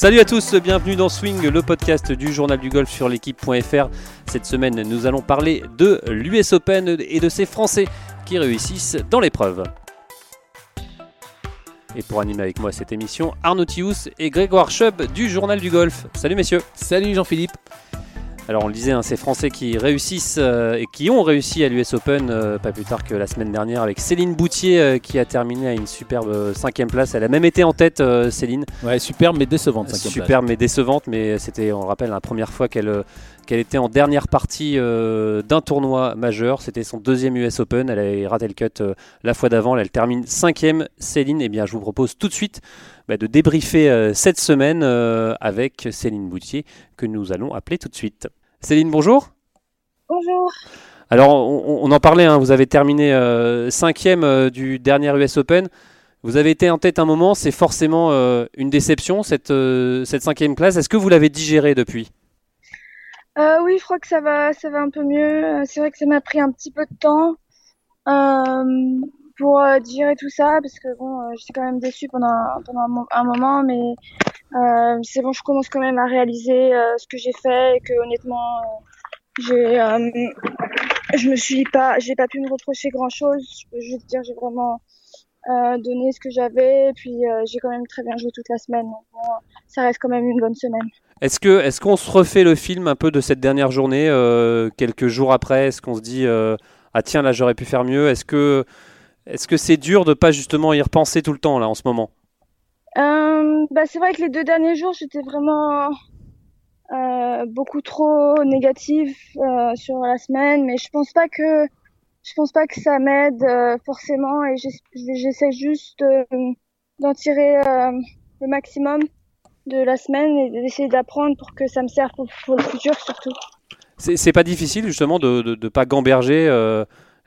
Salut à tous, bienvenue dans Swing, le podcast du journal du golf sur l'équipe.fr. Cette semaine, nous allons parler de l'US Open et de ces Français qui réussissent dans l'épreuve. Et pour animer avec moi cette émission, Arnaud Thious et Grégoire Chubb du journal du golf. Salut messieurs. Salut Jean-Philippe. Alors on le disait, hein, ces Français qui réussissent euh, et qui ont réussi à l'US Open euh, pas plus tard que la semaine dernière avec Céline Boutier euh, qui a terminé à une superbe cinquième place. Elle a même été en tête, Céline. Ouais, superbe mais décevante. Superbe mais décevante, mais c'était, on le rappelle, la première fois qu'elle qu'elle était en dernière partie d'un tournoi majeur. C'était son deuxième US Open. Elle avait raté le cut la fois d'avant. Elle termine cinquième. Céline, eh bien, je vous propose tout de suite bah, de débriefer cette semaine avec Céline Boutier que nous allons appeler tout de suite. Céline, bonjour. Bonjour. Alors, on, en parlait, hein, vous avez terminé euh, cinquième euh, du dernier US Open. Vous avez été en tête un moment, c'est forcément euh, une déception, cette, cette cinquième place. Est-ce que vous l'avez digéré depuis? Oui, je crois que ça va, ça va un peu mieux. C'est vrai que ça m'a pris un petit peu de temps pour digérer tout ça, parce que bon, j'étais quand même déçue pendant, pendant un, moment, mais euh, c'est bon, je commence quand même à réaliser euh, ce que j'ai fait et que honnêtement, euh, j'ai, euh, je me suis pas, j'ai pas pu me reprocher grand chose. Je peux juste dire, j'ai vraiment donné ce que j'avais puis j'ai quand même très bien joué toute la semaine. Donc ça reste quand même une bonne semaine. Est-ce que, est-ce qu'on se refait le film un peu de cette dernière journée quelques jours après? Est-ce qu'on se dit ah tiens là j'aurais pu faire mieux Est-ce que, est-ce que c'est dur de pas justement y repenser tout le temps là en ce moment? Euh, bah, c'est vrai que les deux derniers jours, j'étais vraiment euh, beaucoup trop négative euh, sur la semaine, mais je pense pas que je pense pas que ça m'aide forcément et j'essaie juste d'en tirer le maximum de la semaine et d'essayer d'apprendre pour que ça me serve pour, pour le futur surtout. C'est pas difficile justement de ne pas gamberger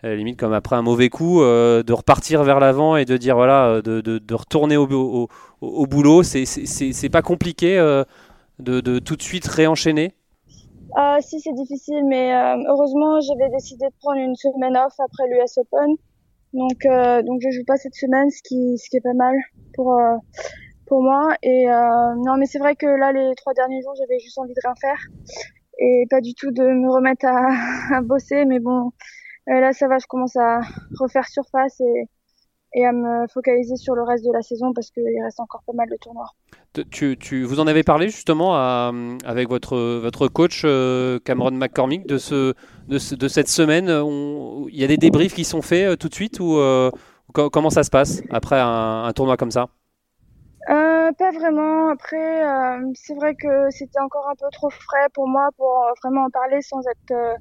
limite comme après un mauvais coup, euh, de repartir vers l'avant et de dire voilà, euh, de, de, retourner au, au, boulot. C'est pas compliqué de, de, tout de suite réenchaîner? Si, c'est difficile, mais heureusement, j'avais décidé de prendre une semaine off après l'US Open. Donc, donc je joue pas cette semaine, ce qui, ce qui est pas mal pour, pour moi. Et non, mais c'est vrai que là, les trois derniers jours, j'avais juste envie de rien faire et pas du tout de me remettre à, à bosser. Mais bon, euh, là, ça va, je commence à refaire surface et, et à me focaliser sur le reste de la saison parce qu'il reste encore pas mal de tournois. Tu, tu, vous en avez parlé justement avec votre, votre coach euh, Cameron McCormick de, ce, de, de cette semaine. Il y a des débriefs qui sont faits euh, tout de suite ou comment ça se passe après un, un tournoi comme ça? Euh, pas vraiment. Après, c'est vrai que c'était encore un peu trop frais pour moi pour vraiment en parler sans être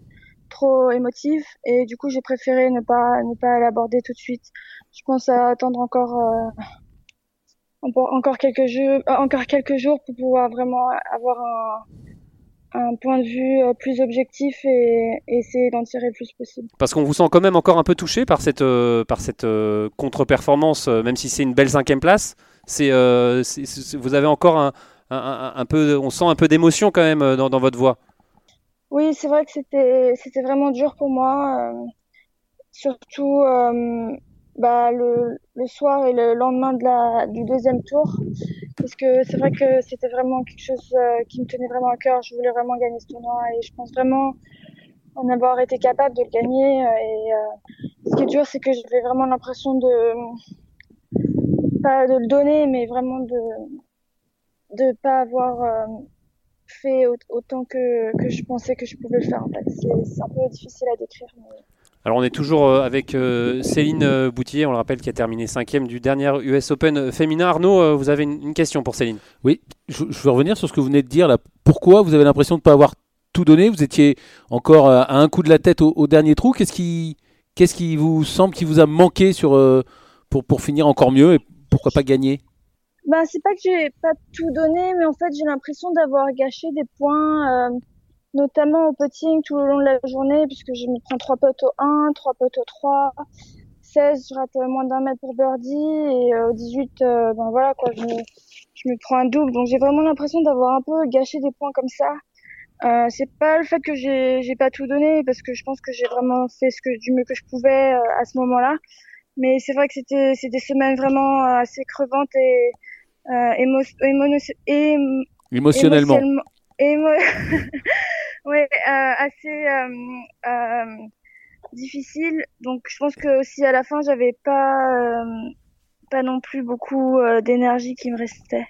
trop émotive et du coup j'ai préféré ne pas ne pas l'aborder tout de suite. Je pense à attendre encore euh, encore quelques jours euh, encore quelques jours pour pouvoir vraiment avoir un, point de vue euh, plus objectif et, essayer d'en tirer le plus possible. Parce qu'on vous sent quand même encore un peu touché par cette par cette contre-performance, même si c'est une belle cinquième place. C'est vous avez encore un, un, peu on sent un peu d'émotion quand même dans votre voix. Oui, c'est vrai que c'était c'était vraiment dur pour moi, euh, surtout euh, bah, le, le soir et le lendemain de la du deuxième tour, parce que c'est vrai que c'était vraiment quelque chose euh, qui me tenait vraiment à cœur. Je voulais vraiment gagner ce tournoi et je pense vraiment en avoir été capable de le gagner. Et ce qui est dur, c'est que j'avais vraiment l'impression de pas de le donner, mais vraiment de de pas avoir fait autant que, que, je pensais que je pouvais le faire. En fait. C'est un peu difficile à décrire. Alors on est toujours euh, avec euh, Céline euh, Boutier, on le rappelle, qui a terminé cinquième du dernier US Open féminin. Arnaud, vous avez une question pour Céline Oui, je, veux revenir sur ce que vous venez de dire. Là. Pourquoi vous avez l'impression de ne pas avoir tout donné? Vous étiez encore à un coup de la tête au, dernier trou. Qu'est-ce qui, qu'est-ce qui vous semble qui vous a manqué sur, pour, pour finir encore mieux et pourquoi pas gagner? Bah, c'est pas que j'ai pas tout donné, mais en fait, j'ai l'impression d'avoir gâché des points, euh, notamment au putting tout au long de la journée, puisque je me prends trois potes au 1, trois potes au 3, 16, je rate moins d'un mètre pour birdie, et euh, au 18, euh, ben voilà, quoi, je me, je me prends un double. Donc, j'ai vraiment l'impression d'avoir un peu gâché des points comme ça. Euh, c'est pas le fait que j'ai, j'ai pas tout donné, parce que je pense que j'ai vraiment fait ce que, du mieux que je pouvais à ce moment-là. Mais c'est vrai que c'était, c'est des semaines vraiment assez crevantes et, émotionnellement. oui, assez difficile. Donc je pense que si à la fin j'avais pas pas non plus beaucoup d'énergie qui me restait.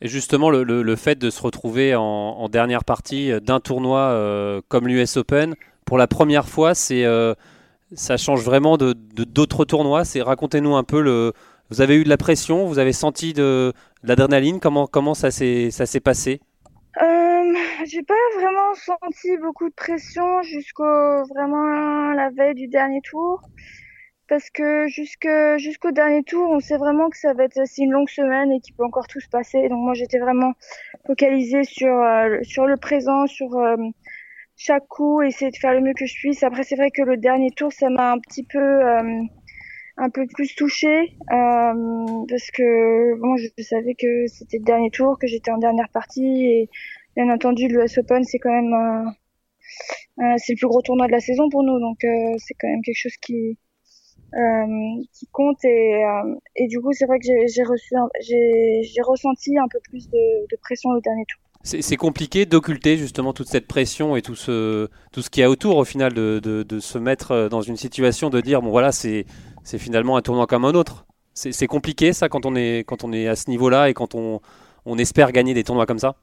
Et justement, le, le, fait de se retrouver en, en dernière partie d'un tournoi euh, comme l'US Open, pour la première fois, c'est euh, ça change vraiment de d'autres tournois. C'est racontez-nous un peu le. Vous avez eu de la pression, vous avez senti de, de l'adrénaline. Comment comment ça s'est passé? Euh, J'ai pas vraiment senti beaucoup de pression jusqu'au vraiment la veille du dernier tour parce que jusqu'au dernier tour, on sait vraiment que ça va être une longue semaine et qu'il peut encore tout se passer. Donc moi, j'étais vraiment focalisée sur euh, sur le présent, sur euh, chaque coup, essayer de faire le mieux que je puisse. Après, c'est vrai que le dernier tour, ça m'a un petit peu un peu plus touchée parce que bon, je, savais que c'était le dernier tour, que j'étais en dernière partie et bien entendu, l'US Open, c'est quand même c'est le plus gros tournoi de la saison pour nous, donc c'est quand même quelque chose qui euh, qui compte et, euh, et du coup c'est vrai que j'ai ressenti un peu plus de, pression au dernier tour. C'est compliqué d'occulter justement toute cette pression et tout ce, tout ce qu'il y a autour au final de, de, se mettre dans une situation de dire bon voilà c'est finalement un tournoi comme un autre. C'est compliqué ça quand on est, quand on est à ce niveau-là et quand on, on espère gagner des tournois comme ça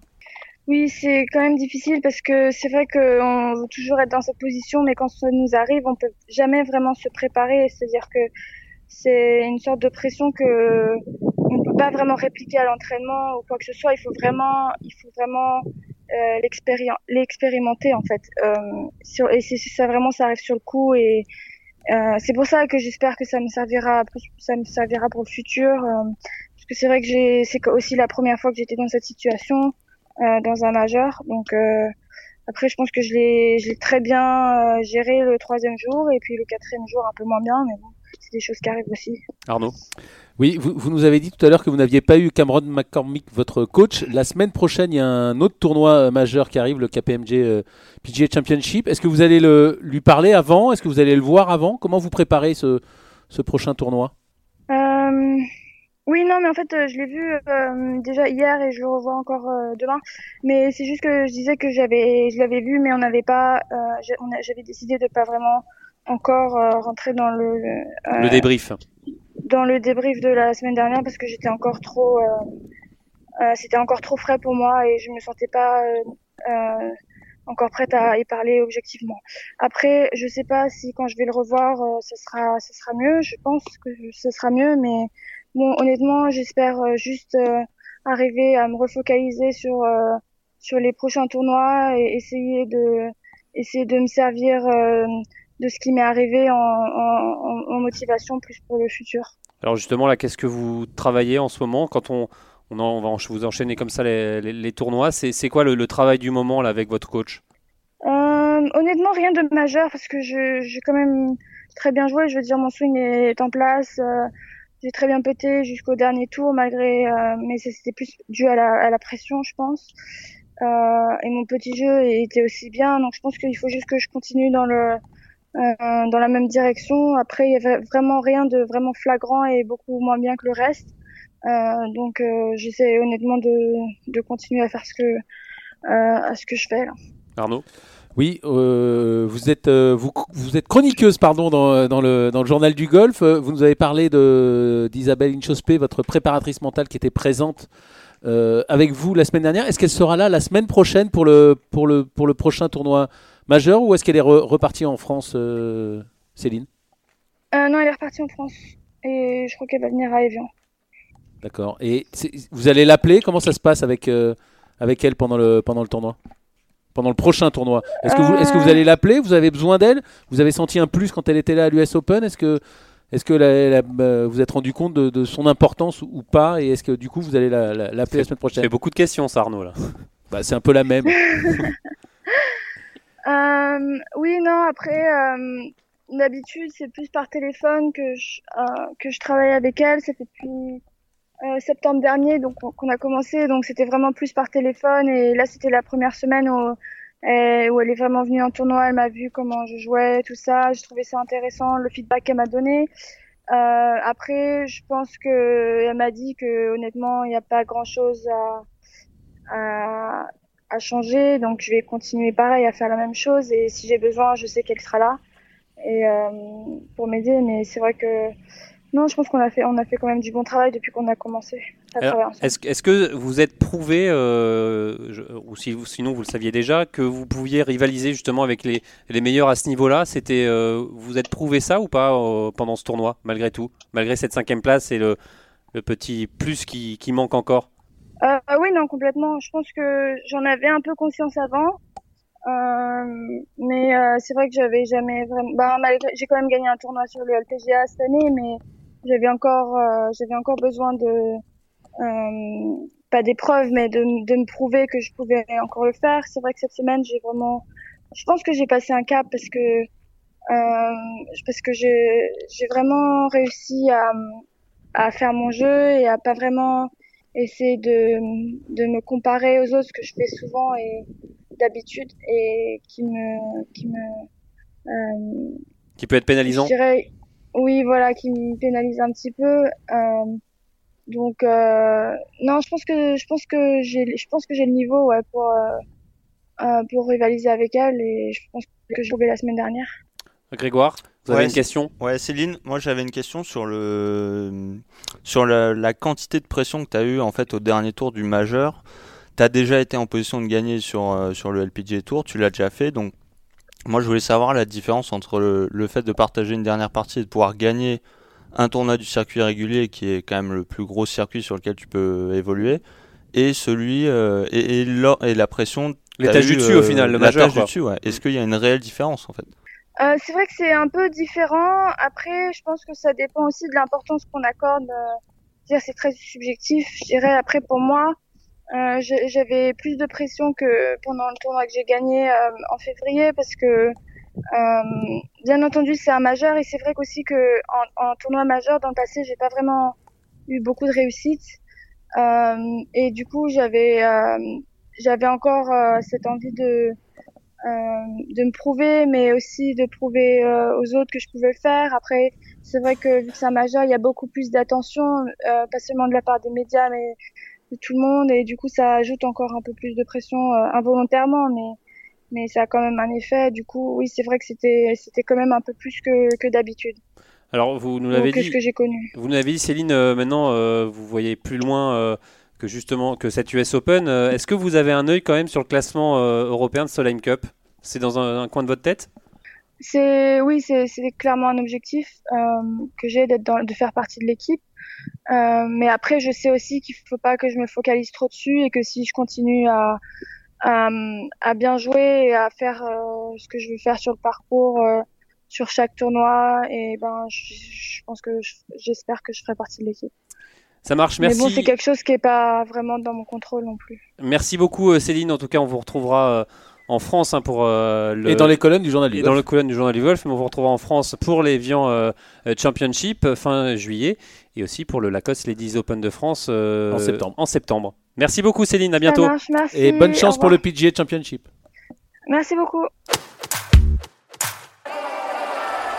oui, c'est quand même difficile parce que c'est vrai qu'on veut toujours être dans cette position, mais quand ça nous arrive, on peut jamais vraiment se préparer. C'est-à-dire que c'est une sorte de pression que on peut pas vraiment répliquer à l'entraînement ou quoi que ce soit. Il faut vraiment, il faut vraiment euh, l'expérimenter en fait. Euh, et c'est ça vraiment, ça arrive sur le coup et euh, c'est pour ça que j'espère que ça me servira, pour le futur. Euh, parce que c'est vrai que j'ai, c'est aussi la première fois que j'étais dans cette situation. Euh, dans un majeur. Donc après, je pense que je l'ai, très bien géré le troisième jour et puis le quatrième jour un peu moins bien, mais bon, c'est des choses qui arrivent aussi. Arnaud oui, vous, vous, nous avez dit tout à l'heure que vous n'aviez pas eu Cameron McCormick, votre coach. La semaine prochaine, il y a un autre tournoi majeur qui arrive, le KPMG PGA Championship. Est-ce que vous allez le, lui parler avant? Est-ce que vous allez le voir avant? Comment vous préparez ce, ce prochain tournoi? Euh, oui, non, mais en fait, euh, je l'ai vu euh, déjà hier et je le revois encore euh, demain. Mais c'est juste que je disais que j'avais, je l'avais vu, mais on n'avait pas, j'avais décidé de pas vraiment encore rentrer dans le le débrief. Dans le débrief de la semaine dernière parce que j'étais encore trop, c'était encore trop frais pour moi et je me sentais pas encore prête à y parler objectivement. Après, je sais pas si quand je vais le revoir, ce sera, ce sera mieux. Je pense que ce sera mieux, mais Bon, honnêtement, j'espère euh, juste euh, arriver à me refocaliser sur euh, sur les prochains tournois et essayer de essayer de me servir de ce qui m'est arrivé en, en, motivation plus pour le futur. Alors justement là, qu'est-ce que vous travaillez en ce moment? Quand on on, on va vous enchaîner comme ça les, les, tournois C'est quoi le, le, travail du moment là avec votre coach? Honnêtement, rien de majeur parce que j'ai quand même très bien joué. Je veux dire, mon swing est en place j'ai très bien pété jusqu'au dernier tour malgré euh, mais c'était plus dû à la, à la pression je pense euh, et mon petit jeu était aussi bien donc je pense qu'il faut juste que je continue dans le euh, dans la même direction après il y avait vraiment rien de vraiment flagrant et beaucoup moins bien que le reste euh, donc euh, j'essaie honnêtement de, de continuer à faire ce que à ce que je fais là. Arnaud? Oui, euh, vous, êtes, euh, vous, vous, êtes chroniqueuse pardon, dans, dans, le, dans, le, journal du golf. Vous nous avez parlé d'Isabelle Inchospé, votre préparatrice mentale qui était présente euh, avec vous la semaine dernière. Est-ce qu'elle sera là la semaine prochaine pour le, pour le, pour le prochain tournoi? Majeur ou est-ce qu'elle est, repartie en France, euh, Céline? Non, elle est repartie en France et je crois qu'elle va venir à Evian. D'accord. Et vous allez l'appeler? Comment ça se passe avec, avec elle pendant le, pendant le tournoi? Pendant le prochain tournoi? Est-ce que, vous, est que vous allez l'appeler? Vous avez besoin d'elle? Vous avez senti un plus quand elle était là à l'US Open? Est-ce que, est que la, euh, vous êtes rendu compte de, son importance ou pas? Et est-ce que du coup vous allez l'appeler la, la, semaine prochaine? C'est beaucoup de questions, ça, Arnaud. Là. bah, c'est un peu la même. euh, oui, non, après, euh, d'habitude, c'est plus par téléphone que je, euh, que je travaille avec elle. C'était depuis euh, septembre dernier, donc qu'on a commencé. Donc c'était vraiment plus par téléphone. Et là, c'était la première semaine où, euh, où elle est vraiment venue en tournoi. Elle m'a vu comment je jouais, tout ça. J'ai trouvé ça intéressant, le feedback qu'elle m'a donné. après, je pense que elle m'a dit que honnêtement, il n'y a pas grand-chose à, à, à changer, donc je vais continuer pareil à faire la même chose. Et si j'ai besoin, je sais qu'elle sera là et euh, pour m'aider. Mais c'est vrai que non, je pense qu'on a fait, on a fait quand même du bon travail depuis qu'on a commencé. Est-ce est que vous êtes prouvé, euh, ou si, sinon vous le saviez déjà, que vous pouviez rivaliser justement avec les, les meilleurs à ce niveau-là? C'était, euh, vous êtes prouvé ça ou pas euh, pendant ce tournoi, malgré tout, malgré cette cinquième place et le, le petit plus qui, qui manque encore? Euh, Oui, non, complètement. Je pense que j'en avais un peu conscience avant. Euh, mais euh, c'est vrai que j'avais jamais vraiment. Bah, j'ai quand même gagné un tournoi sur le LPGA cette année, mais j'avais encore, euh, j'avais encore besoin de euh, pas d'épreuves, mais de, de me prouver que je pouvais encore le faire. C'est vrai que cette semaine, j'ai vraiment, je pense que j'ai passé un cap parce que euh, parce que j'ai j'ai vraiment réussi à à faire mon jeu et à pas vraiment essayer de de me comparer aux autres, ce que je fais souvent et d'habitude et qui me qui me euh, qui peut être pénalisant. Je dirais, oui, voilà, qui me pénalise un petit peu. Euh, donc euh, non, je pense que je pense que j'ai je pense que j'ai le niveau ouais, pour pour rivaliser avec elle et je pense que j'ai trouvé la semaine dernière. Grégoire, vous avez une question? Ouais, Céline, moi j'avais une question sur le sur la, la quantité de pression que tu as eu en fait au dernier tour du majeur tu as déjà été en position de gagner sur, euh, sur le LPG Tour, tu l'as déjà fait. Donc, moi, je voulais savoir la différence entre le, fait de partager une dernière partie et de pouvoir gagner un tournoi du circuit régulier, qui est quand même le plus gros circuit sur lequel tu peux évoluer, et celui euh, et, et, la pression. L'étage du dessus, au final, le majeur. Du dessus, ouais. Est-ce qu'il y a une réelle différence en fait? Euh, c'est vrai que c'est un peu différent. Après, je pense que ça dépend aussi de l'importance qu'on accorde. Euh, c'est très subjectif. Je dirais après pour moi, euh, j'avais plus de pression que pendant le tournoi que j'ai gagné euh, en février parce que euh, bien entendu c'est un majeur et c'est vrai qu'aussi que en, tournoi majeur dans le passé j'ai pas vraiment eu beaucoup de réussite et du coup j'avais j'avais encore cette envie de de me prouver mais aussi de prouver aux autres que je pouvais le faire. Après c'est vrai que vu que c'est un majeur il y a beaucoup plus d'attention pas seulement de la part des médias mais tout le monde. Et du coup ça ajoute encore un peu plus de pression euh, involontairement. Mais mais ça a quand même un effet. Du coup oui c'est vrai que c'était c'était quand même un peu plus que, que d'habitude. Alors vous nous l'avez dit ce que j'ai connu. vous nous l'avez dit Céline euh, maintenant euh, vous voyez plus loin que justement que cette US Open est-ce que vous avez un œil quand même sur le classement européen de Solheim Cup? C'est dans un, coin de votre tête? C'est oui c'est clairement un objectif que j'ai d'être de faire partie de l'équipe. Euh, mais après, je sais aussi qu'il faut pas que je me focalise trop dessus et que si je continue à, bien jouer et à faire euh, ce que je veux faire sur le parcours, euh, sur chaque tournoi, et ben, je pense que j'espère que je ferai partie de l'équipe. Ça marche, merci. Mais bon, c'est quelque chose qui est pas vraiment dans mon contrôle non plus. Merci beaucoup, Céline. En tout cas, on vous retrouvera en France hein, pour euh, le, et dans les colonnes du journal du et dans le colonne du journal du golf mais on vous retrouvera en France pour les Vian euh, Championship euh, fin juillet et aussi pour le Lacoste Ladies Open de France en septembre. En septembre. Merci beaucoup Céline, à bientôt. merci, et bonne chance pour le PGA Championship. Merci beaucoup.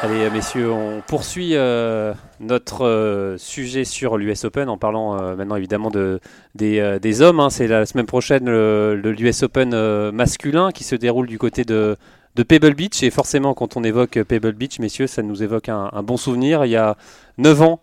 Allez, messieurs, on poursuit euh, notre euh, sujet sur l'US Open en parlant euh, maintenant évidemment de, des, hommes. Hein. C'est la semaine prochaine le, l'US Open masculin qui se déroule du côté de, de Pebble Beach. Et forcément, quand on évoque Pebble Beach, messieurs, ça nous évoque un, un bon souvenir. Il y a 9 ans,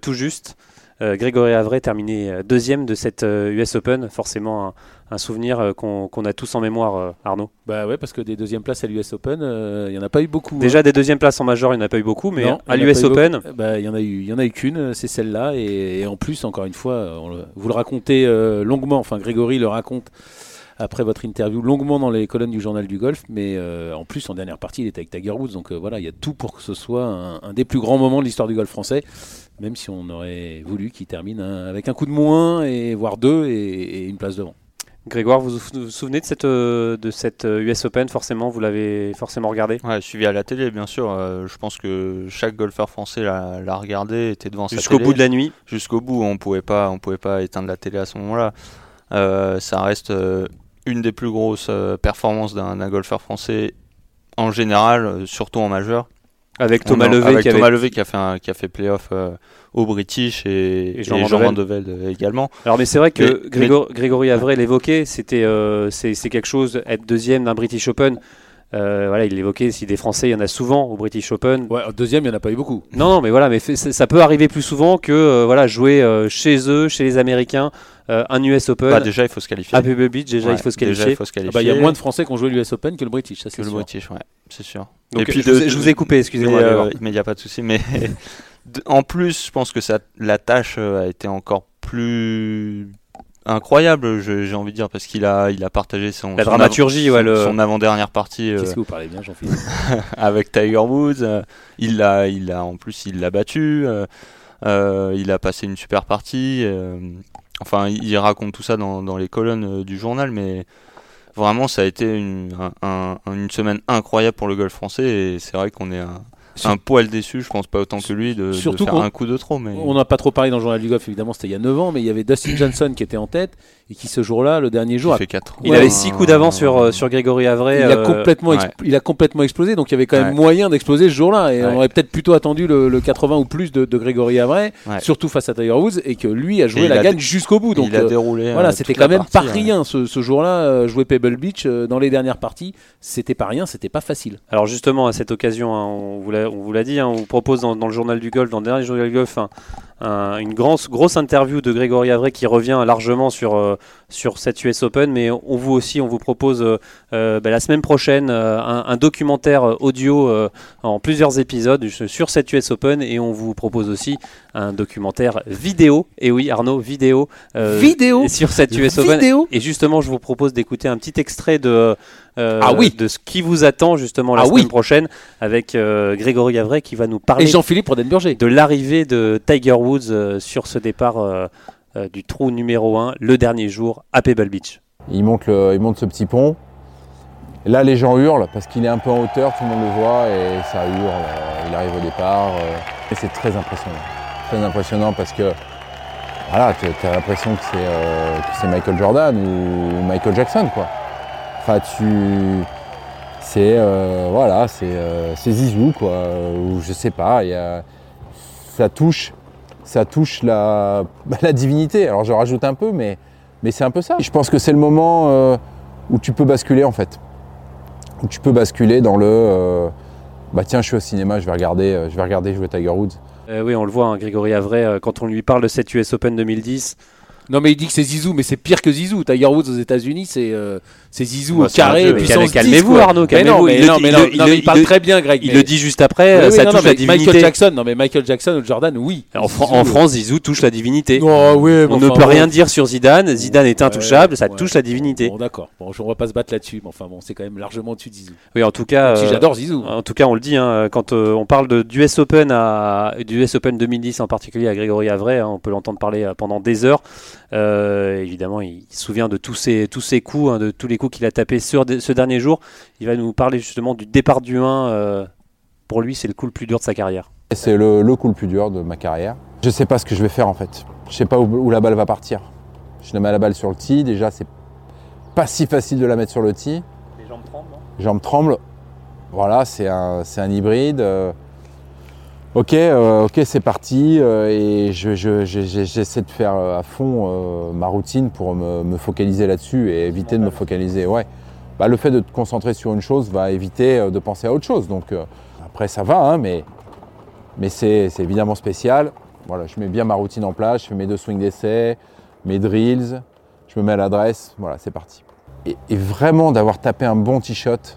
tout juste, Grégory Avray terminé deuxième de cette US Open. Forcément, un souvenir euh, qu'on a tous en mémoire, euh, Arnaud Bah ouais, parce que des deuxièmes places à l'US Open, euh, il n'y en a pas eu beaucoup. Déjà hein. des deuxièmes places en major, il n'y en a pas eu beaucoup, mais à l'US Open, bah, il y en a eu, il y en a eu qu'une, c'est celle-là, et, en plus, encore une fois, vous le racontez longuement. Enfin, Grégory le raconte après votre interview longuement dans les colonnes du journal du golf, mais en plus en dernière partie il était avec Tiger Woods, donc voilà, il y a tout pour que ce soit un, des plus grands moments de l'histoire du golf français, même si on aurait voulu qu'il termine avec un coup de moins et voire deux et une place devant. Grégoire, vous vous souvenez de cette, euh, de cette US euh, Open? Forcément, vous l'avez forcément regardé? Ouais, suivi à la télé, bien sûr. Euh, je pense que chaque golfeur français l'a regardé, était devant sa Jusqu'au bout de la nuit? Jusqu'au bout, on pouvait pas, on pouvait pas éteindre la télé à ce moment-là. ça reste une des plus grosses performances d'un golfeur français en général, surtout en majeur. Avec Thomas Levé avec qui avait Thomas Levé qui a fait un, qui a fait playoff euh, au British et, Et et Jean Jean, Van Van de Velde également. Alors mais c'est vrai que Mais- Grégor- Grégory Avray l'évoquait, c'était euh, c'est c'est quelque chose être deuxième d'un British Open. Euh, voilà, il l'évoquait. Si des Français, il y en a souvent au British Open. Ouais, deuxième, il n'y en a pas eu beaucoup. Non, non, mais voilà, mais fait- ça ça peut arriver plus souvent que euh, voilà jouer euh, chez eux, chez les Américains, euh, un US Open. Bah, déjà, il faut se qualifier. à Pebble Beach, déjà Ouais, il faut se déjà, qualifier. il faut se Ah bah, Il y a moins de Français qui ont joué l'US Open que le British, ça le. British, ouais, c'est sûr. Donc, Et puis je, vous ai, de- je vous ai coupé, Mais excusez-moi. euh, Grégoire. il n'y a pas de souci, mais en plus, je pense que ça, la tâche euh, a été encore plus incroyable, j'ai envie de dire, parce qu'il a, il a partagé son, La dramaturgie, ouais, son, le- son avant-dernière partie euh, Qu'est-ce que vous parlez bien, Jean-Philippe avec Tiger Woods. euh, il l'a, il a, en plus, il l'a battu. euh, euh, il a passé une super partie. Enfin, il, raconte tout ça dans, les colonnes euh, du journal, mais vraiment, ça a été une, un- un- une semaine incroyable pour le golf français. Et c'est vrai qu'on est Sur- un poil déçu, je pense pas autant que lui, de, de Surtout faire qu'on- un coup de trop. Mais On n'a pas trop parlé dans le journal du golf, évidemment, c'était il y a 9 ans, mais il y avait Dustin Johnson qui était en tête et qui ce jour-là, le dernier jour, il a- fait 4 Il avait 6 coups d'avance sur, euh, sur Grégory Avray. il, a euh, complètement ouais. exp- il a complètement explosé, donc il y avait quand même Ouais. moyen d'exploser ce jour-là. Et Ouais. on aurait peut-être plutôt attendu le, le 80 ou plus de, de Grégory Avray, Ouais. surtout face à Tiger Woods, et que lui a joué Et la a gagne jusqu'au bout. Donc il a euh, déroulé. voilà, c'était quand même partie, pas ouais. rien ce, ce jour-là. jouer Pebble Beach euh, dans les dernières parties, c'était pas rien, c'était pas facile. Alors justement, à cette occasion, hein, on vous l'a on vous l'a dit, hein, on vous propose dans, le journal du golf, dans le dernier journal du golf, un- une grosse, grosse interview de Grégory Avray qui revient largement sur, euh, sur cette US Open, mais on vous aussi, on vous propose euh, euh, bah, la semaine prochaine un, un documentaire audio euh, en plusieurs épisodes sur cette US Open, et on vous propose aussi un documentaire vidéo, et oui Arnaud, vidéo, euh, Vidéo sur cette US Open. Vidéo Et justement, je vous propose d'écouter un petit extrait de, euh, Ah oui. de ce qui vous attend justement la Ah semaine oui. prochaine avec euh, Grégory Avray qui va nous Et parler Jean-Philippe Rodenburger. de l'arrivée de Tiger Woods euh, sur ce départ euh, euh, du trou numéro 1 le dernier jour à Pebble Beach. Il monte, le- il monte ce petit pont. Là, les gens hurlent parce qu'il est un peu en hauteur, tout le monde le voit et ça hurle. il arrive au départ. et c'est très impressionnant. Très impressionnant parce que voilà, tu as l'impression que c'est euh, Michael Jordan ou Michael Jackson, quoi. Enfin, tu. C'est. voilà, c'est euh, Zizou, quoi. Ou je sais pas, y a- ça touche. Ça touche la, la divinité. Alors, je rajoute un peu, mais. Mais c'est un peu ça. Je pense que c'est le moment euh, où tu peux basculer en fait. Où tu peux basculer dans le euh, bah tiens, je suis au cinéma, je vais regarder, euh, je vais regarder jouer Tiger Woods. Oui, on le voit, hein, Grégory Avray, quand on lui parle de cette US Open 2010, Non mais il dit que c'est Zizou, mais c'est pire que Zizou. Tiger Woods aux États-Unis, c'est euh, c'est Zizou au carré, jeu. puissance 10, Calmez-vous. Arnaud, calmez-vous. mais Il non, le mais dit- non, il non, le- mais il parle très bien, Greg. il le dit juste après, Oui, euh, ça touche la mais Michael divinité. Jackson, non mais Michael Jackson ou Jordan, oui. En, Fran- Zizou, en France, Zizou touche la divinité. Oh, oui, on ne peut rien dire sur Zidane, Zidane est intouchable, ça ouais. touche la divinité. Bon d'accord, bon, on va pas se battre là-dessus, mais enfin bon, c'est quand même largement au-dessus de Zizou. Oui, en tout cas, Si euh, j'adore Zizou. En tout cas, on le dit, hein, quand on parle du US Open à, du US Open 2010 en particulier à Grégory Avray, hein, on peut l'entendre parler pendant des heures. Euh, évidemment, il, se souvient de tous ses, tous ses coups, hein, de tous les coups qu'il a tapés sur de- ce dernier jour. Il va nous parler justement du départ du 1. euh, pour lui, c'est le coup le plus dur de sa carrière. Et C'est le, le coup le plus dur de ma carrière. Je sais pas ce que je vais faire en fait. Je sais pas où, où la balle va partir. Je mets la balle sur le tee, déjà c'est pas si facile de la mettre sur le tee. Les jambes tremblent. Les jambes tremblent. Voilà, c'est un, c'est un hybride. Ok, euh, ok, c'est parti. euh, et je- je- j'essaie de faire euh, à fond ma routine pour me, focaliser là-dessus et éviter de me focaliser. Ouais. Bah, le fait de te concentrer sur une chose va éviter de penser à autre chose. Donc après, ça va, hein, mais, mais c'est évidemment spécial. Voilà, je mets bien ma routine en place. Je fais mes deux swings d'essai, mes drills. Je me mets à l'adresse. Voilà, c'est parti. Et, et vraiment d'avoir tapé un bon tee-shot,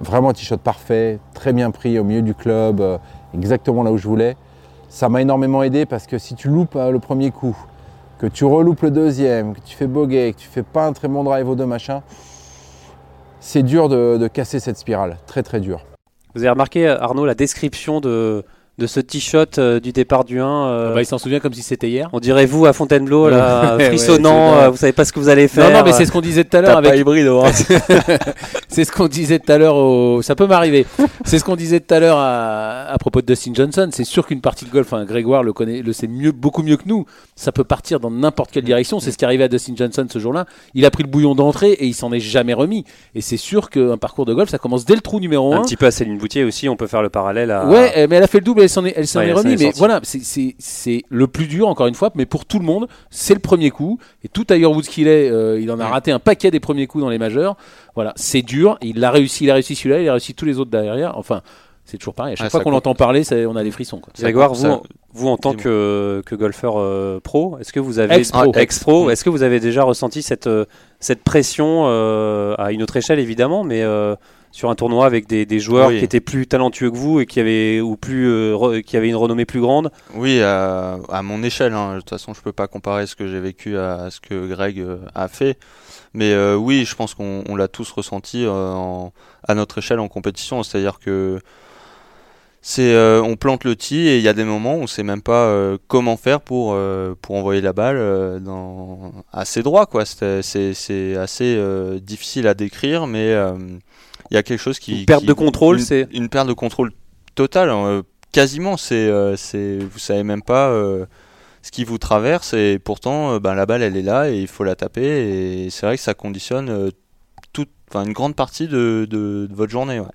vraiment un tee-shot parfait, très bien pris au milieu du club, exactement là où je voulais. Ça m'a énormément aidé parce que si tu loupes euh, le premier coup, que tu reloupes le deuxième, que tu fais bogey, que tu fais pas un très bon drive aux deux machin, c'est dur de, de casser cette spirale, très très dur. Vous avez remarqué, Arnaud, la description de, de ce t-shot euh, du départ du 1 euh, Ah bah, il s'en souvient comme si c'était hier. On dirait vous à Fontainebleau, là, frissonnant, ouais, euh, vous savez pas ce que vous allez faire. Non, non, mais c'est ce qu'on disait tout à l'heure avec, hybride, hein. c'est ce qu'on disait tout à l'heure. Au... Ça peut m'arriver. c'est ce qu'on disait tout à l'heure à, à propos de Dustin Johnson. C'est sûr qu'une partie de golf, enfin, Grégoire le connaît, le sait mieux, beaucoup mieux que nous. Ça peut partir dans n'importe quelle direction. C'est ce qui est arrivé à Dustin Johnson ce jour-là. Il a pris le bouillon d'entrée et il s'en est jamais remis. Et c'est sûr qu'un parcours de golf, ça commence dès le trou numéro 1. Un petit peu à Céline Boutier aussi, on peut faire le parallèle à. Ouais, eh, mais elle a fait le double, elle s'en est, elle s'en Ouais, est elle s'en remis. est Mais voilà, c'est- c'est c'est le plus dur, encore une fois, mais pour tout le monde, c'est le premier coup. Et tout Tiger Woods qu'il est, euh, il en a Ouais. raté un paquet des premiers coups dans les majeurs. Voilà, c'est dur. Il l'a réussi, il a réussi celui-là, il a réussi tous les autres derrière. Enfin, c'est toujours pareil. À chaque fois ça qu'on compte. l'entend parler, ça- on a des frissons. Quoi. Grégoire, ça- vous, en- vous en tant que, que golfeur euh, pro, est-ce que vous avez Ex-pro. Ah, ex-pro, est-ce que vous avez déjà ressenti cette, euh, cette pression euh, à une autre échelle évidemment, mais euh, sur un tournoi avec des, des joueurs Oui. qui étaient plus talentueux que vous et qui avaient ou plus euh, re- qui avaient une renommée plus grande Oui, à, à mon échelle. hein. De toute façon, je peux pas comparer ce que j'ai vécu à ce que Greg euh, a fait. Mais euh, oui, je pense qu'on on l'a tous ressenti en- à notre échelle en compétition. C'est-à-dire que c'est, euh, on plante le tee et il y a des moments où on sait même pas euh, comment faire pour euh, pour envoyer la balle dans assez droit. Quoi. C'est c'est assez difficile à décrire, mais il y a quelque chose qui Une perte qui- de contrôle, c'est- une perte de contrôle totale. euh, quasiment, c'est euh, c'est vous savez même pas euh, ce qui vous traverse et pourtant euh, ben, la balle elle est là et il faut la taper et c'est vrai que ça conditionne euh, toute, enfin une grande partie de, de, de votre journée. ouais.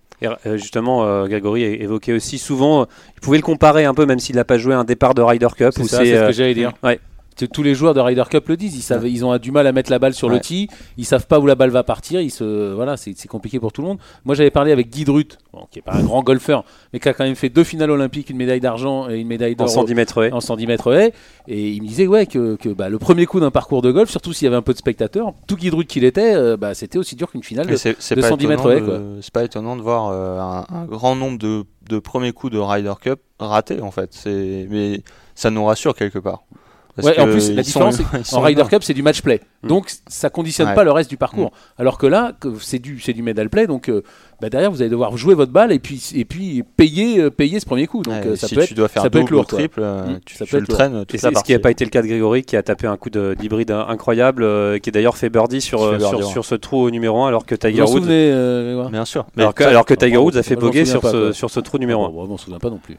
Et, justement, euh, Grégory évoquait aussi souvent, euh, il pouvait le comparer un peu, même s'il n'a pas joué un départ de Ryder Cup. C'est ça, c'est ce que j'allais dire. ouais. Tous les joueurs de Ryder Cup le disent, ils, savent, ils ont du mal à mettre la balle sur le tee, ils savent pas où la balle va partir, ils se, voilà, c'est compliqué pour tout le monde. Moi j'avais parlé avec Guy Drut, bon, qui est pas un grand golfeur, mais qui a quand même fait deux finales olympiques, une médaille d'argent et une médaille en d'or 110 mètres haies. en 110 mètres haies, et il me disait ouais que, que, bah, le premier coup d'un parcours de golf, surtout s'il y avait un peu de spectateurs, tout Guy Drut qu'il était, euh, bah, c'était aussi dur qu'une finale. de- Mais c'est c'est de pas 110 étonnant mètres haies, c'est pas étonnant de voir euh, un, un grand nombre de, de premiers coups de Ryder Cup ratés en fait. C'est mais ça nous rassure quelque part. Parce Ouais, en plus, la sont- différence, En Ryder. Cup, c'est du match play. Mm. Donc, ça conditionne Ouais. pas le reste du parcours. Alors que là, c'est du, c'est du medal play. Donc, euh, bah, derrière, vous allez devoir jouer votre balle et puis, et puis payer, euh, payer ce premier coup. Donc, Ouais, euh, ça si peut tu être. dois faire ça peut être double lourd, triple, euh, Mm, tu, ça tu peut le être traînes Et toute c'est la ce qui n'a partie. pas été le cas de Grégory qui a tapé un coup de- d'hybride in- incroyable, euh, qui a d'ailleurs fait birdie sur, sur, birdie, ouais. sur ce trou au numéro 1 alors que Tiger Woods Bien sûr. Alors que, Tiger Woods a fait souviens sur ce, sur ce trou numéro 1. Ah, bon, je m'en souviens pas non plus.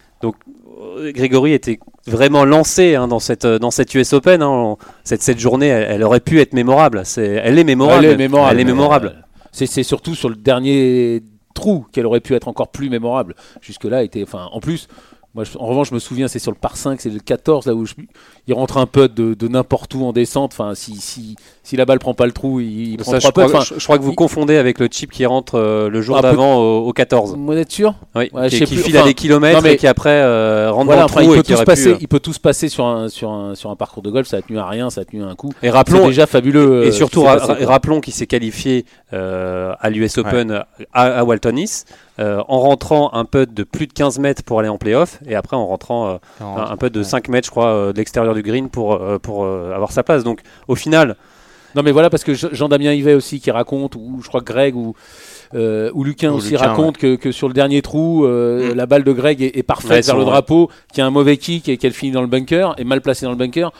Grégory était vraiment lancé hein, dans cette dans cette US Open. hein. Cette cette journée, elle, elle aurait pu être mémorable. C'est, elle est mémorable. Elle est mémorable. Elle est mais, mémorable. euh, C'est c'est surtout sur le dernier trou qu'elle aurait pu être encore plus mémorable. Jusque-là, était, enfin, en plus, moi, je- en revanche, je me souviens, c'est sur le par 5, c'est le 14, là où je- il rentre un putt de, de n'importe où en descente. Enfin, si, si, si la balle prend pas le trou, il, il prend Ça, je, crois. Enfin, je- je crois que vous il- confondez avec le chip qui rentre euh, le jour Ah, d'avant au, au 14. Vous êtes sûr Oui, Ouais, je qui, sais qui plus, file enfin, à des kilomètres non, mais- et qui après euh, rentre Voilà, dans le enfin, trou il, peut et aurait passer, pu, euh, il peut tous passer sur un, sur, un, sur un parcours de golf, ça a tenu à rien, ça a tenu à un coup. Et rappelons, déjà fabuleux. et euh, surtout, ce qui s'est ra- passé, rappelons qu'il s'est qualifié euh, à l'US Open à, à Walton Heath, euh, en rentrant un putt de plus de 15 mètres pour aller en playoff et après en rentrant euh, un, un putt de Ouais. 5 mètres, je crois, euh, de l'extérieur du green pour, euh, pour euh, avoir sa place. Donc au final, Non mais voilà parce que Jean- Jean-Damien Yvet aussi qui raconte ou je crois que Greg ou euh, Luquin aussi raconte que, que sur le dernier trou euh, Mm. la balle de Greg est, est parfaite Ouais, vers le drapeau qui a un mauvais kick et qu'elle finit dans le bunker est mal placée dans le bunker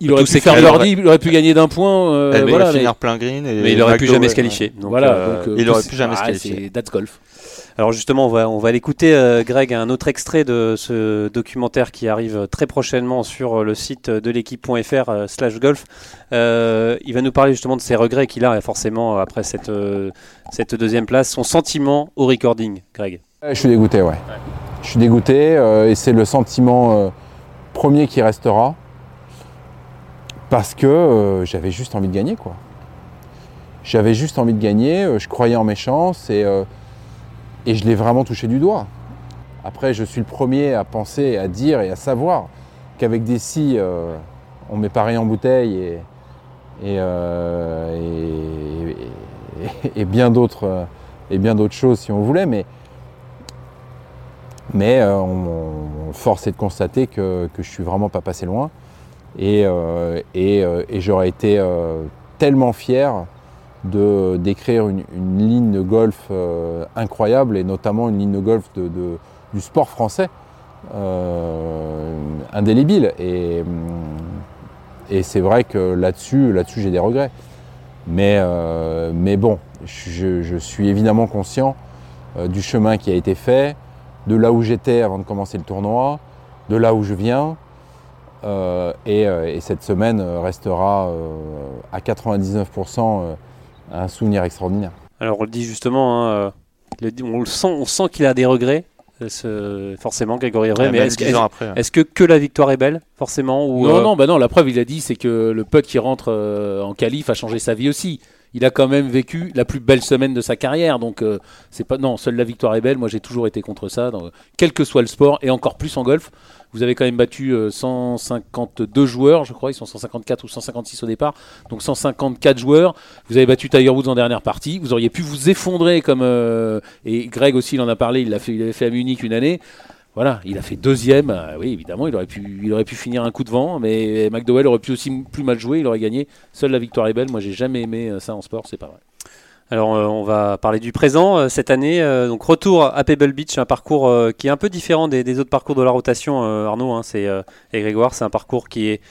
il aurait pu faire birdie il aurait pu gagner d'un point euh, Elle voilà va mais, finir plein green et mais il aurait pu jamais se qualifier. Donc, voilà donc, il aurait plus- pu jamais se qualifier. c'est that's golf Alors justement, on va, on va l'écouter, euh, Greg, un autre extrait de ce documentaire qui arrive très prochainement sur le site de l'équipe.fr euh, slash golf. Euh, il va nous parler justement de ses regrets qu'il a forcément après cette, euh, cette deuxième place, son sentiment au recording, Greg. Je suis dégoûté, ouais. Je suis dégoûté euh, et c'est le sentiment euh, premier qui restera parce que euh, j'avais juste envie de gagner, quoi. J'avais juste envie de gagner, euh, je croyais en mes chances et, euh, et je l'ai vraiment touché du doigt. Après, je suis le premier à penser, à dire et à savoir qu'avec des scies, euh, on met pareil en bouteille et, euh, bien d'autres euh, et bien d'autres choses si on voulait, mais on, force est de constater que, que je suis vraiment pas passé loin. Et, et, j'aurais été tellement fier de d'écrire une, une ligne de golf euh, incroyable et notamment une ligne de golf de, du sport français euh, indélébile. Et, hum, et c'est vrai que là-dessus, là-dessus j'ai des regrets. Mais, euh, mais bon, je, je suis évidemment conscient euh, du chemin qui a été fait, de là où j'étais avant de commencer le tournoi, de là où je viens. Euh, et, euh, et cette semaine euh, restera euh, à 99% euh, un souvenir extraordinaire. Alors on le dit justement, hein, euh, le- on le sent, on sent qu'il a des regrets. euh, ce- forcément, Grégory Ray, Ouais, mais même est-ce que, 10 ans après. hein. est-ce que que la victoire est belle, forcément ou, Non, euh, non, bah non, la preuve, il a dit, c'est que le putt qui rentre euh, en qualif a changé sa vie aussi. Il a quand même vécu la plus belle semaine de sa carrière, donc euh, c'est pas non, seule la victoire est belle. Moi, j'ai toujours été contre ça, quel que soit le sport, et encore plus en golf. Vous avez quand même battu euh, 152 joueurs, je crois, ils sont 154 ou 156 au départ, donc 154 joueurs. Vous avez battu Tiger Woods en dernière partie. Vous auriez pu vous effondrer comme euh, et Greg aussi, il en a parlé. Il l'a fait, avait fait à Munich une année. Voilà, il a fait deuxième. euh, oui, évidemment, il aurait pu, finir un coup de vent, mais McDowell aurait pu aussi plus mal jouer. Il aurait gagné. Seule la victoire est belle. Moi, j'ai jamais aimé euh, ça en sport. C'est pas vrai. Alors euh, on va parler du présent cette année. donc retour à Pebble Beach, un parcours qui est un peu différent des, autres parcours de la rotation. Arnaud, hein, et Grégoire, c'est un parcours qui est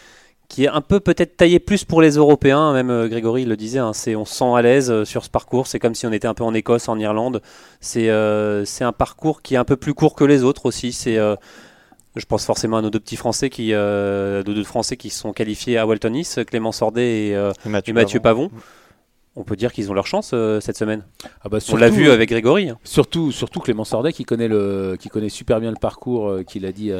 qui est un peu peut-être taillé plus pour les Européens. Même euh, Grégory le disait, hein, c'est on se sent à l'aise euh, sur ce parcours. C'est comme si on était un peu en Écosse, en Irlande. C'est euh, c'est un parcours qui est un peu plus court que les autres aussi. C'est euh, je pense forcément à nos deux petits Français qui, euh, nos deux Français qui sont qualifiés à Walton East, Clément Sordet et, euh, Et Mathieu, et Mathieu Pavon. Pavon. On peut dire qu'ils ont leur chance euh, cette semaine. Ah bah, On l'a vu avec Grégory. hein. Surtout, surtout Clément Sordet qui connaît le, qui connaît super bien le parcours euh, qu'il a dit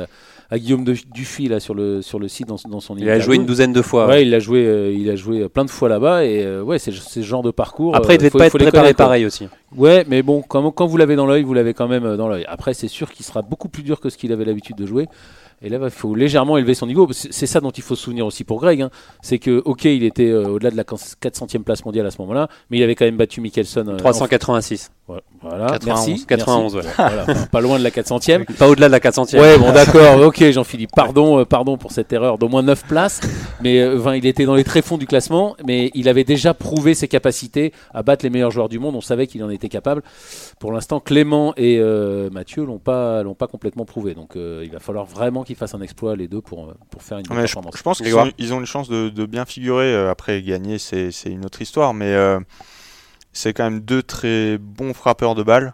à Guillaume de, Dufy là sur le sur le site dans, dans son Il a joué une douzaine de fois. Ouais, il a joué, euh, il a joué plein de fois là-bas et euh, ouais, c'est ce genre de parcours. Après, il euh, devait faut- pas être préparé pareil aussi. Ouais, mais bon, quand, quand vous l'avez dans l'œil, vous l'avez quand même euh, dans l'œil. Après, c'est sûr qu'il sera beaucoup plus dur que ce qu'il avait l'habitude de jouer. Et là, il faut légèrement élever son niveau. C'est ça dont il faut se souvenir aussi pour Greg. hein. C'est que, ok, il était euh, au-delà de la 400e place mondiale à ce moment-là, mais il avait quand même battu Mickelson. euh, 386. en- Voilà, 91. merci. 91, merci. ouais. Voilà, pas loin de la 400e. Pas au-delà de la 400e. Ouais, bon, d'accord, ok, Jean-Philippe, pardon, euh, pardon pour cette erreur d'au moins 9 places, mais euh, enfin, il était dans les tréfonds du classement, mais il avait déjà prouvé ses capacités à battre les meilleurs joueurs du monde, on savait qu'il en était capable. Pour l'instant, Clément et euh, Mathieu l'ont pas, l'ont pas complètement prouvé, donc euh, il va falloir vraiment qu'ils fassent un exploit les deux pour, pour faire une bonne je, performance. je pense qu'ils ont, ils ont une chance de, de bien figurer. euh, Après, gagner, c'est c'est une autre histoire. Mais euh, c'est quand même deux très bons frappeurs de balles.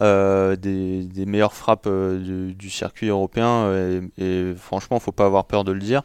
euh, des, des meilleures frappes euh, du, du circuit européen. euh, Et, et franchement, faut pas avoir peur de le dire.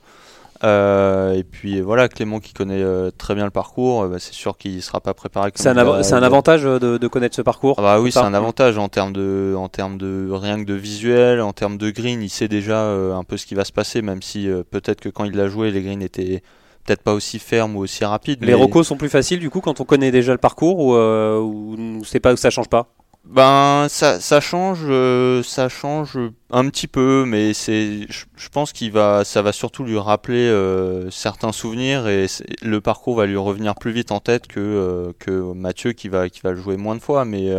Euh, et puis voilà, Clément qui connaît euh, très bien le parcours, euh, bah, c'est sûr qu'il sera pas préparé. comme C'est un, av- un avantage de, de connaître ce parcours. ah bah oui, c'est un avantage en termes de, en termes de rien que de visuel, en termes de green, il sait déjà un peu ce qui va se passer, même si peut-être que quand il l'a joué, les greens étaient peut-être pas aussi fermes ou aussi rapides. Les mais- recos sont plus faciles du coup quand on connaît déjà le parcours ou, ou c'est pas ça change pas? Ben ça, ça change, euh, ça change un petit peu, mais c'est, je, pense qu'il va, ça va surtout lui rappeler euh, certains souvenirs et le parcours va lui revenir plus vite en tête que euh, que Mathieu qui va qui va le jouer moins de fois, mais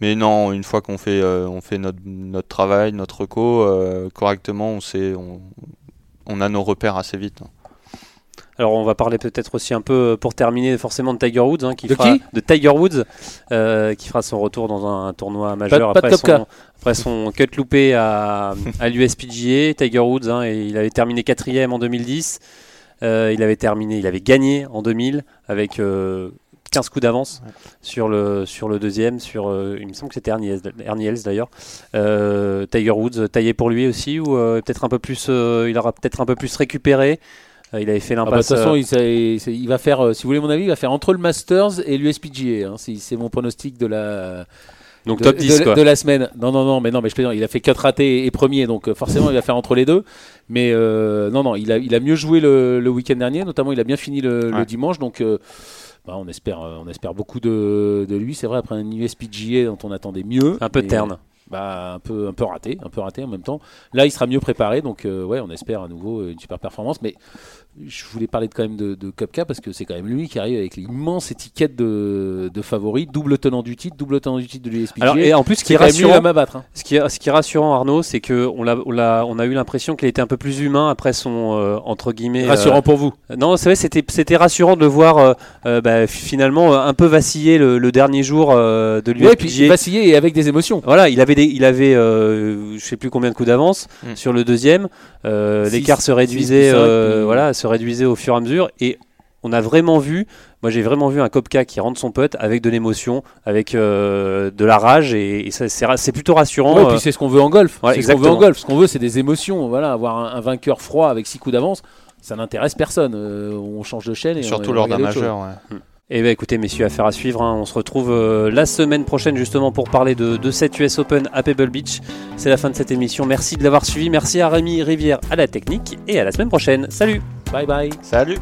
mais non, une fois qu'on fait on fait notre notre travail, notre euh, correctement, on sait, on, on a nos repères assez vite. hein. Alors on va parler peut-être aussi un peu euh, pour terminer forcément de Tiger Woods hein, qui De fera, qui? de Tiger Woods euh, qui fera son retour dans un, tournoi majeur pas après, son, après son cut loupé à, à l'USPGA. Tiger Woods hein, et il avait terminé quatrième en 2010. Euh, il avait terminé, il avait gagné en 2000 avec euh, 15 coups d'avance sur le sur le deuxième. Sur euh, il me semble que c'était Ernie Ernie Els, d'ailleurs. Tiger Woods taillé pour lui aussi ou peut-être un peu plus, euh, il aura peut-être un peu plus récupéré. Euh, il avait fait Ah bah, de l'impasse. toute façon, euh, il, va faire, euh, si vous voulez mon avis, il va faire entre le Masters et l'USPGA. Hein, c'est mon pronostic de la, donc de, top 10 de- quoi. de la semaine. Non, non, non, mais non, mais je plaisante. Il a fait 4 ratés et premier, donc forcément, il va faire entre les deux. Mais euh, non, non, il a, il a mieux joué le, le week-end dernier, notamment, il a bien fini le, dimanche, donc. euh, bah, on espère, on espère beaucoup de, de lui. C'est vrai après un USPGA dont on attendait mieux. Un peu mais, terne. Bah, un peu, un peu raté, un peu raté en même temps. Là, il sera mieux préparé, donc euh, ouais, on espère à nouveau une super performance. Mais je voulais parler de, quand même de, de Kopka parce que c'est quand même lui qui arrive avec l'immense étiquette de, de favori, double tenant du titre, double tenant du titre de. Alors, et en plus, ce qui est rassurant, à battre. hein. ce qui est, ce qui est rassurant, Arnaud, c'est que on l'a, on l'a- on a eu l'impression qu'il était un peu plus humain après son euh, entre guillemets. euh, Rassurant pour vous. non, c'est vrai, c'était, c'était rassurant de le voir euh, euh, bah, finalement euh, un peu vaciller le, le dernier jour euh, de Ouais, puis vaciller et avec des émotions. Voilà, il avait, des, il avait, euh, je sais plus combien de coups d'avance Mm. sur le deuxième. Euh, L'écart se six, réduisait, euh, voilà, se réduisait au fur et à mesure. Et on a vraiment vu, moi j'ai vraiment vu un Kopka qui rentre son putt avec de l'émotion, avec euh, de la rage et, c'est plutôt rassurant. Ouais, et euh, puis c'est ce qu'on veut en golf. Ouais, c'est ce qu'on veut en golf. Ce qu'on veut, c'est des émotions. Voilà, avoir un, un vainqueur froid avec six coups d'avance, ça n'intéresse personne. Euh, on change de chaîne et Surtout on, lors d'un majeur. ouais. Eh bien écoutez messieurs, affaire à suivre, hein. on se retrouve euh, la semaine prochaine justement pour parler de, de cette US Open à Pebble Beach. C'est la fin de cette émission, merci de l'avoir suivi, merci à Rémi Rivière à la technique et à la semaine prochaine. Salut Bye bye. Salut